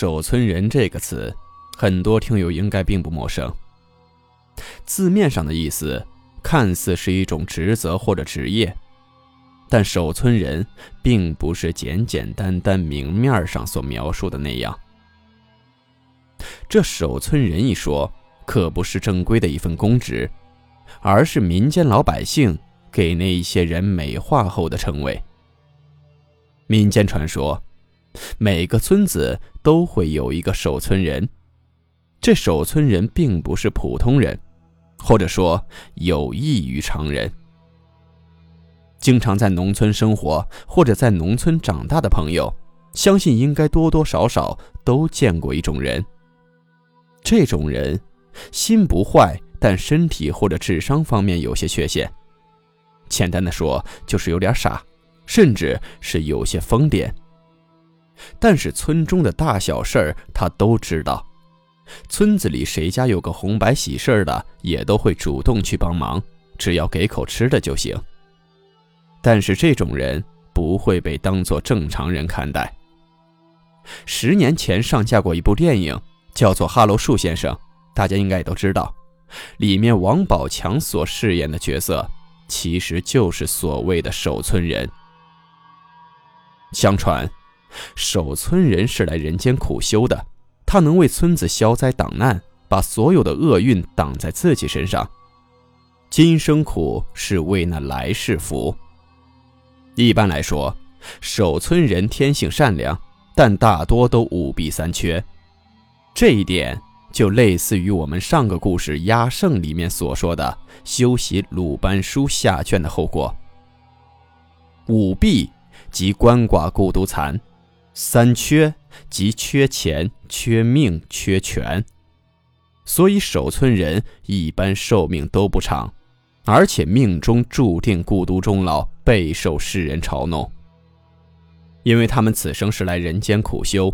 守村人这个词，很多听友应该并不陌生。字面上的意思，看似是一种职责或者职业，但守村人并不是简简单单明面上所描述的那样。这守村人一说，可不是正规的一份公职，而是民间老百姓给那一些人美化后的称谓。民间传说。每个村子都会有一个守村人，这守村人并不是普通人，或者说有异于常人。经常在农村生活或者在农村长大的朋友，相信应该多多少少都见过一种人。这种人心不坏，但身体或者智商方面有些缺陷。简单的说，就是有点傻，甚至是有些疯癫。但是村中的大小事儿他都知道，村子里谁家有个红白喜事儿的，也都会主动去帮忙，只要给口吃的就行。但是这种人不会被当作正常人看待。十年前上架过一部电影，叫做《哈喽树先生》，大家应该也都知道，里面王宝强所饰演的角色，其实就是所谓的守村人。相传。守村人是来人间苦修的，他能为村子消灾挡难，把所有的厄运挡在自己身上。今生苦是为那来世福。一般来说，守村人天性善良，但大多都五弊三缺。这一点就类似于我们上个故事《压胜》里面所说的修习鲁班书下卷的后果。五弊即鳏寡孤独残。三缺即缺钱、缺命、缺权，所以守村人一般寿命都不长，而且命中注定孤独终老，备受世人嘲弄。因为他们此生是来人间苦修，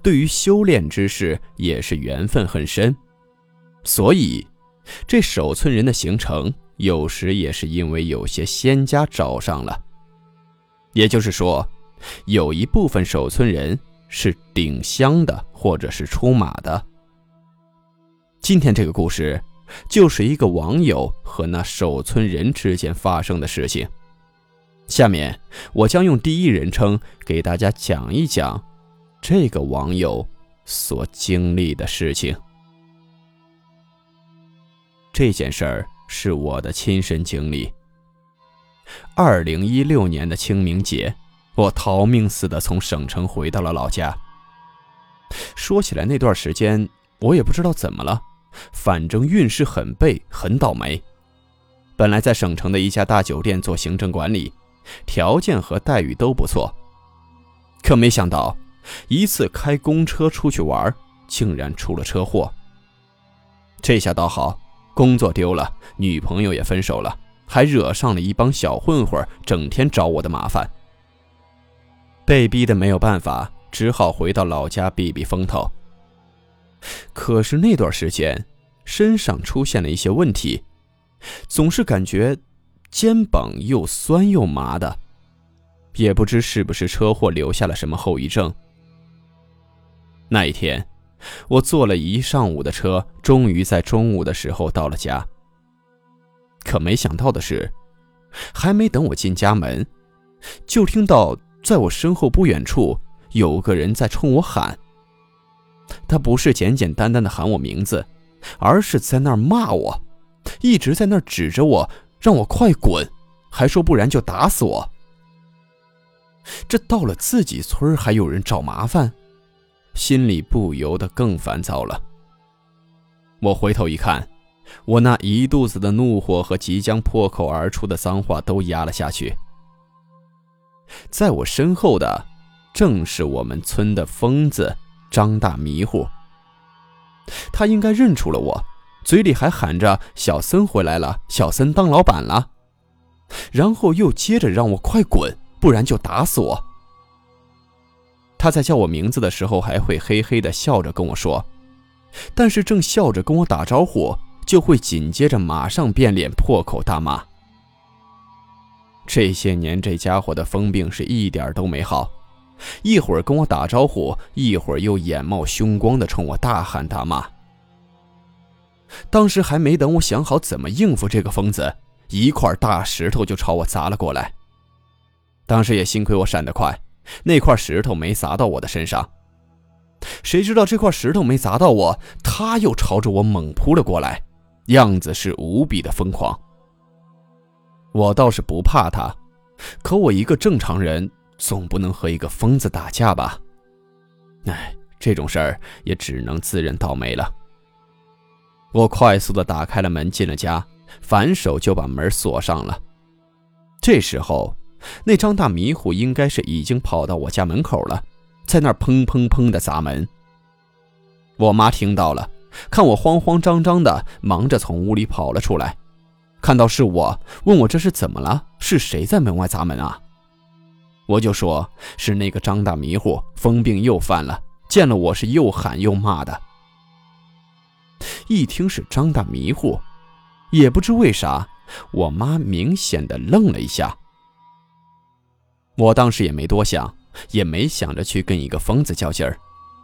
对于修炼之事也是缘分很深，所以这守村人的形成有时也是因为有些仙家找上了，也就是说。有一部分守村人是顶香的，或者是出马的。今天这个故事，就是一个网友和那守村人之间发生的事情。下面我将用第一人称给大家讲一讲这个网友所经历的事情。这件事儿是我的亲身经历。二零一六年的清明节。我逃命似的从省城回到了老家。说起来，那段时间我也不知道怎么了，反正运势很背，很倒霉。本来在省城的一家大酒店做行政管理，条件和待遇都不错，可没想到一次开公车出去玩，竟然出了车祸。这下倒好，工作丢了，女朋友也分手了，还惹上了一帮小混混，整天找我的麻烦。被逼的没有办法，只好回到老家避避风头。可是那段时间，身上出现了一些问题，总是感觉肩膀又酸又麻的，也不知是不是车祸留下了什么后遗症。那一天，我坐了一上午的车，终于在中午的时候到了家。可没想到的是，还没等我进家门，就听到。在我身后不远处，有个人在冲我喊。他不是简简单单的喊我名字，而是在那儿骂我，一直在那儿指着我，让我快滚，还说不然就打死我。这到了自己村还有人找麻烦，心里不由得更烦躁了。我回头一看，我那一肚子的怒火和即将破口而出的脏话都压了下去。在我身后的，正是我们村的疯子张大迷糊。他应该认出了我，嘴里还喊着“小森回来了，小森当老板了”，然后又接着让我快滚，不然就打死我。他在叫我名字的时候，还会嘿嘿的笑着跟我说，但是正笑着跟我打招呼，就会紧接着马上变脸，破口大骂。这些年，这家伙的疯病是一点都没好，一会儿跟我打招呼，一会儿又眼冒凶光的冲我大喊大骂。当时还没等我想好怎么应付这个疯子，一块大石头就朝我砸了过来。当时也幸亏我闪得快。那块石头没砸到我的身上，谁知道这块石头没砸到我，他又朝着我猛扑了过来，样子是无比的疯狂。我倒是不怕他，可我一个正常人总不能和一个疯子打架吧？哎，这种事儿也只能自认倒霉了。我快速的打开了门，进了家，反手就把门锁上了。这时候。那张大迷糊应该是已经跑到我家门口了，在那儿砰砰砰的砸门。我妈听到了，看我慌慌张张的，忙着从屋里跑了出来，看到是我，问我这是怎么了？是谁在门外砸门啊？我就说是那个张大迷糊疯病又犯了，见了我是又喊又骂的。一听是张大迷糊，也不知为啥，我妈明显的愣了一下。我当时也没多想，也没想着去跟一个疯子较劲儿，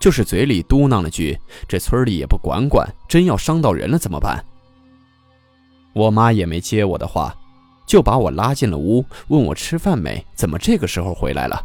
就是嘴里嘟囔了句：“这村里也不管管，真要伤到人了怎么办？”我妈也没接我的话，就把我拉进了屋，问我吃饭没，怎么这个时候回来了？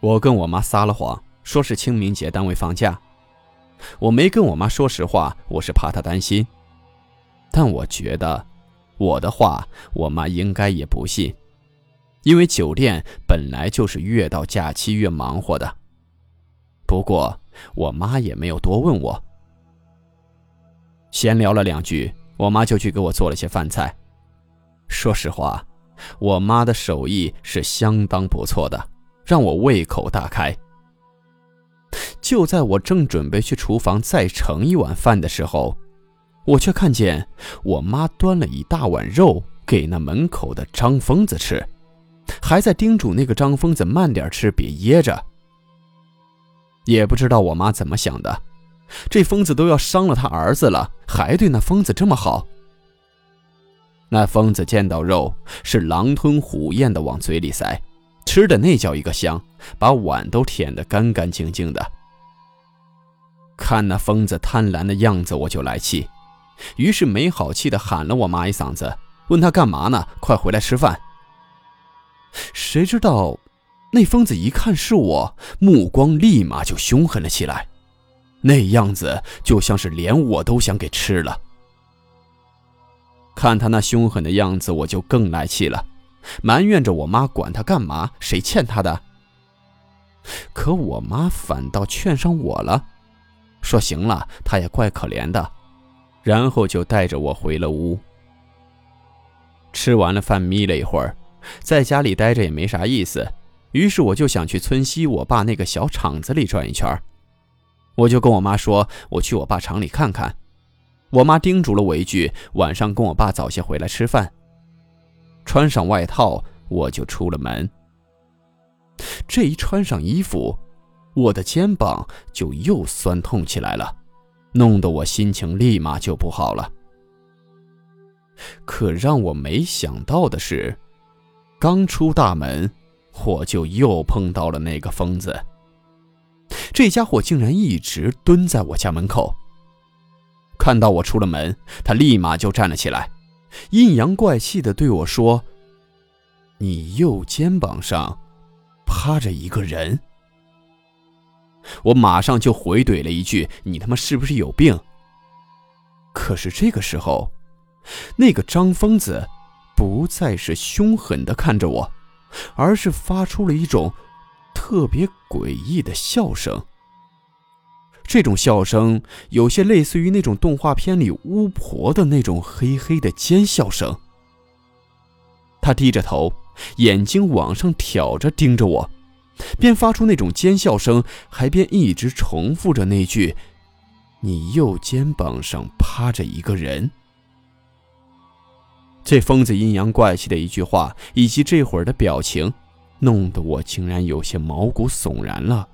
我跟我妈撒了谎，说是清明节单位放假。我没跟我妈说实话，我是怕她担心。但我觉得，我的话，我妈应该也不信。因为酒店本来就是越到假期越忙活的。不过我妈也没有多问我。闲聊了两句，我妈就去给我做了些饭菜。说实话，我妈的手艺是相当不错的，让我胃口大开。就在我正准备去厨房再盛一碗饭的时候，我却看见我妈端了一大碗肉给那门口的张疯子吃。还在叮嘱那个张疯子慢点吃，别噎着。也不知道我妈怎么想的，这疯子都要伤了他儿子了，还对那疯子这么好。那疯子见到肉是狼吞虎咽的往嘴里塞，吃的那叫一个香，把碗都舔得干干净净的。看那疯子贪婪的样子，我就来气，于是没好气的喊了我妈一嗓子，问他干嘛呢？快回来吃饭。谁知道，那疯子一看是我，目光立马就凶狠了起来，那样子就像是连我都想给吃了。看他那凶狠的样子，我就更来气了，埋怨着我妈管他干嘛？谁欠他的？可我妈反倒劝上我了，说行了，他也怪可怜的，然后就带着我回了屋。吃完了饭，眯了一会儿。在家里待着也没啥意思，于是我就想去村西我爸那个小厂子里转一圈。我就跟我妈说，我去我爸厂里看看。我妈叮嘱了我一句，晚上跟我爸早些回来吃饭。穿上外套，我就出了门。这一穿上衣服，我的肩膀就又酸痛起来了，弄得我心情立马就不好了。可让我没想到的是。刚出大门，我就又碰到了那个疯子。这家伙竟然一直蹲在我家门口。看到我出了门，他立马就站了起来，阴阳怪气的对我说：“你右肩膀上趴着一个人。”我马上就回怼了一句：“你他妈是不是有病？”可是这个时候，那个张疯子。不再是凶狠的看着我，而是发出了一种特别诡异的笑声。这种笑声有些类似于那种动画片里巫婆的那种黑黑的尖笑声。他低着头，眼睛往上挑着盯着我，边发出那种尖笑声，还边一直重复着那句：“你右肩膀上趴着一个人。”这疯子阴阳怪气的一句话，以及这会儿的表情，弄得我竟然有些毛骨悚然了。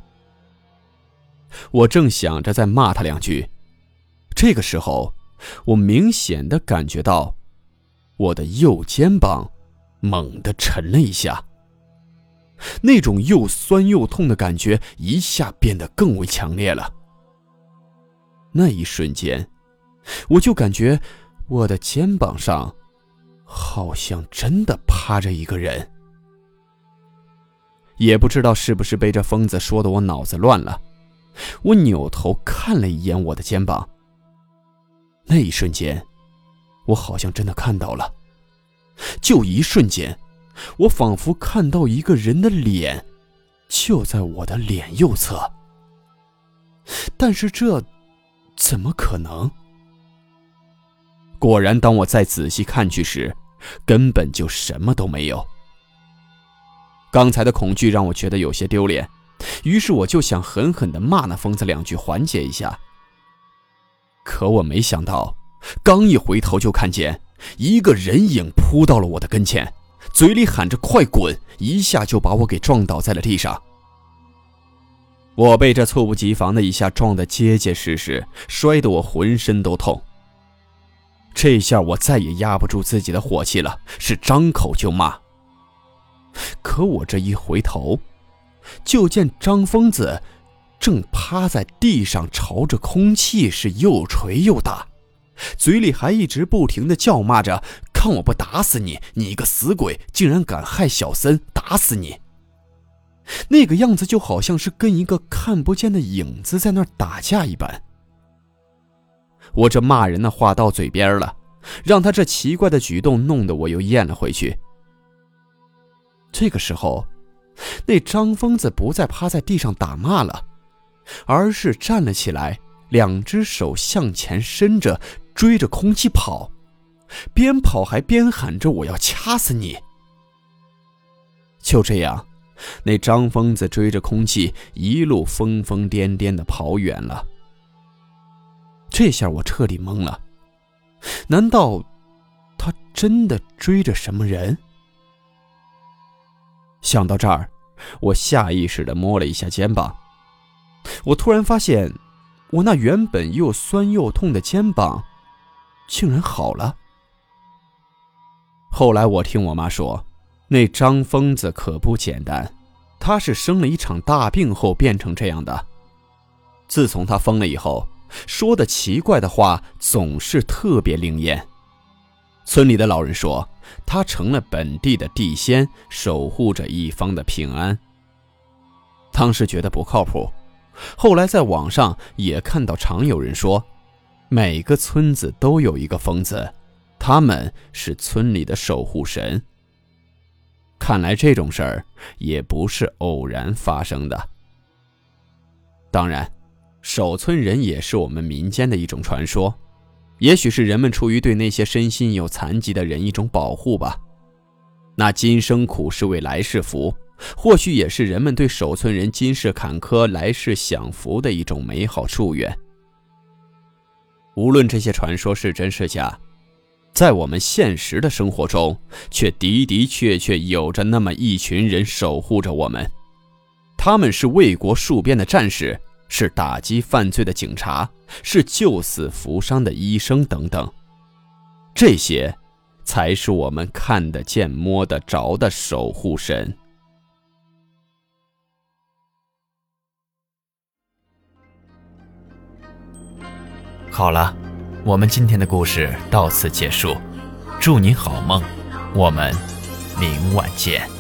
我正想着再骂他两句，这个时候，我明显的感觉到我的右肩膀猛地沉了一下，那种又酸又痛的感觉一下变得更为强烈了。那一瞬间，我就感觉我的肩膀上。好像真的趴着一个人，也不知道是不是被这疯子说的我脑子乱了。我扭头看了一眼我的肩膀，那一瞬间，我好像真的看到了，就一瞬间，我仿佛看到一个人的脸，就在我的脸右侧。但是这怎么可能？果然，当我再仔细看去时，根本就什么都没有。刚才的恐惧让我觉得有些丢脸，于是我就想狠狠地骂那疯子两句缓解一下。可我没想到，刚一回头就看见一个人影扑到了我的跟前，嘴里喊着“快滚”，一下就把我给撞倒在了地上。我被这猝不及防的一下撞得结结实实，摔得我浑身都痛。这下我再也压不住自己的火气了，是张口就骂。可我这一回头，就见张疯子正趴在地上，朝着空气是又捶又打，嘴里还一直不停的叫骂着：“看我不打死你！你个死鬼，竟然敢害小森，打死你！”那个样子就好像是跟一个看不见的影子在那儿打架一般。我这骂人的话到嘴边了，让他这奇怪的举动弄得我又咽了回去。这个时候，那张疯子不再趴在地上打骂了，而是站了起来，两只手向前伸着，追着空气跑，边跑还边喊着：“我要掐死你！”就这样，那张疯子追着空气一路疯疯癫癫的跑远了。这下我彻底懵了，难道他真的追着什么人？想到这儿，我下意识的摸了一下肩膀，我突然发现，我那原本又酸又痛的肩膀，竟然好了。后来我听我妈说，那张疯子可不简单，他是生了一场大病后变成这样的。自从他疯了以后。说的奇怪的话总是特别灵验。村里的老人说，他成了本地的地仙，守护着一方的平安。当时觉得不靠谱，后来在网上也看到常有人说，每个村子都有一个疯子，他们是村里的守护神。看来这种事儿也不是偶然发生的。当然。守村人也是我们民间的一种传说，也许是人们出于对那些身心有残疾的人一种保护吧。那今生苦是为来世福，或许也是人们对守村人今世坎坷来世享福的一种美好祝愿。无论这些传说是真是假，在我们现实的生活中，却的的确确有着那么一群人守护着我们，他们是为国戍边的战士。是打击犯罪的警察，是救死扶伤的医生等等，这些，才是我们看得见、摸得着的守护神。好了，我们今天的故事到此结束，祝您好梦，我们明晚见。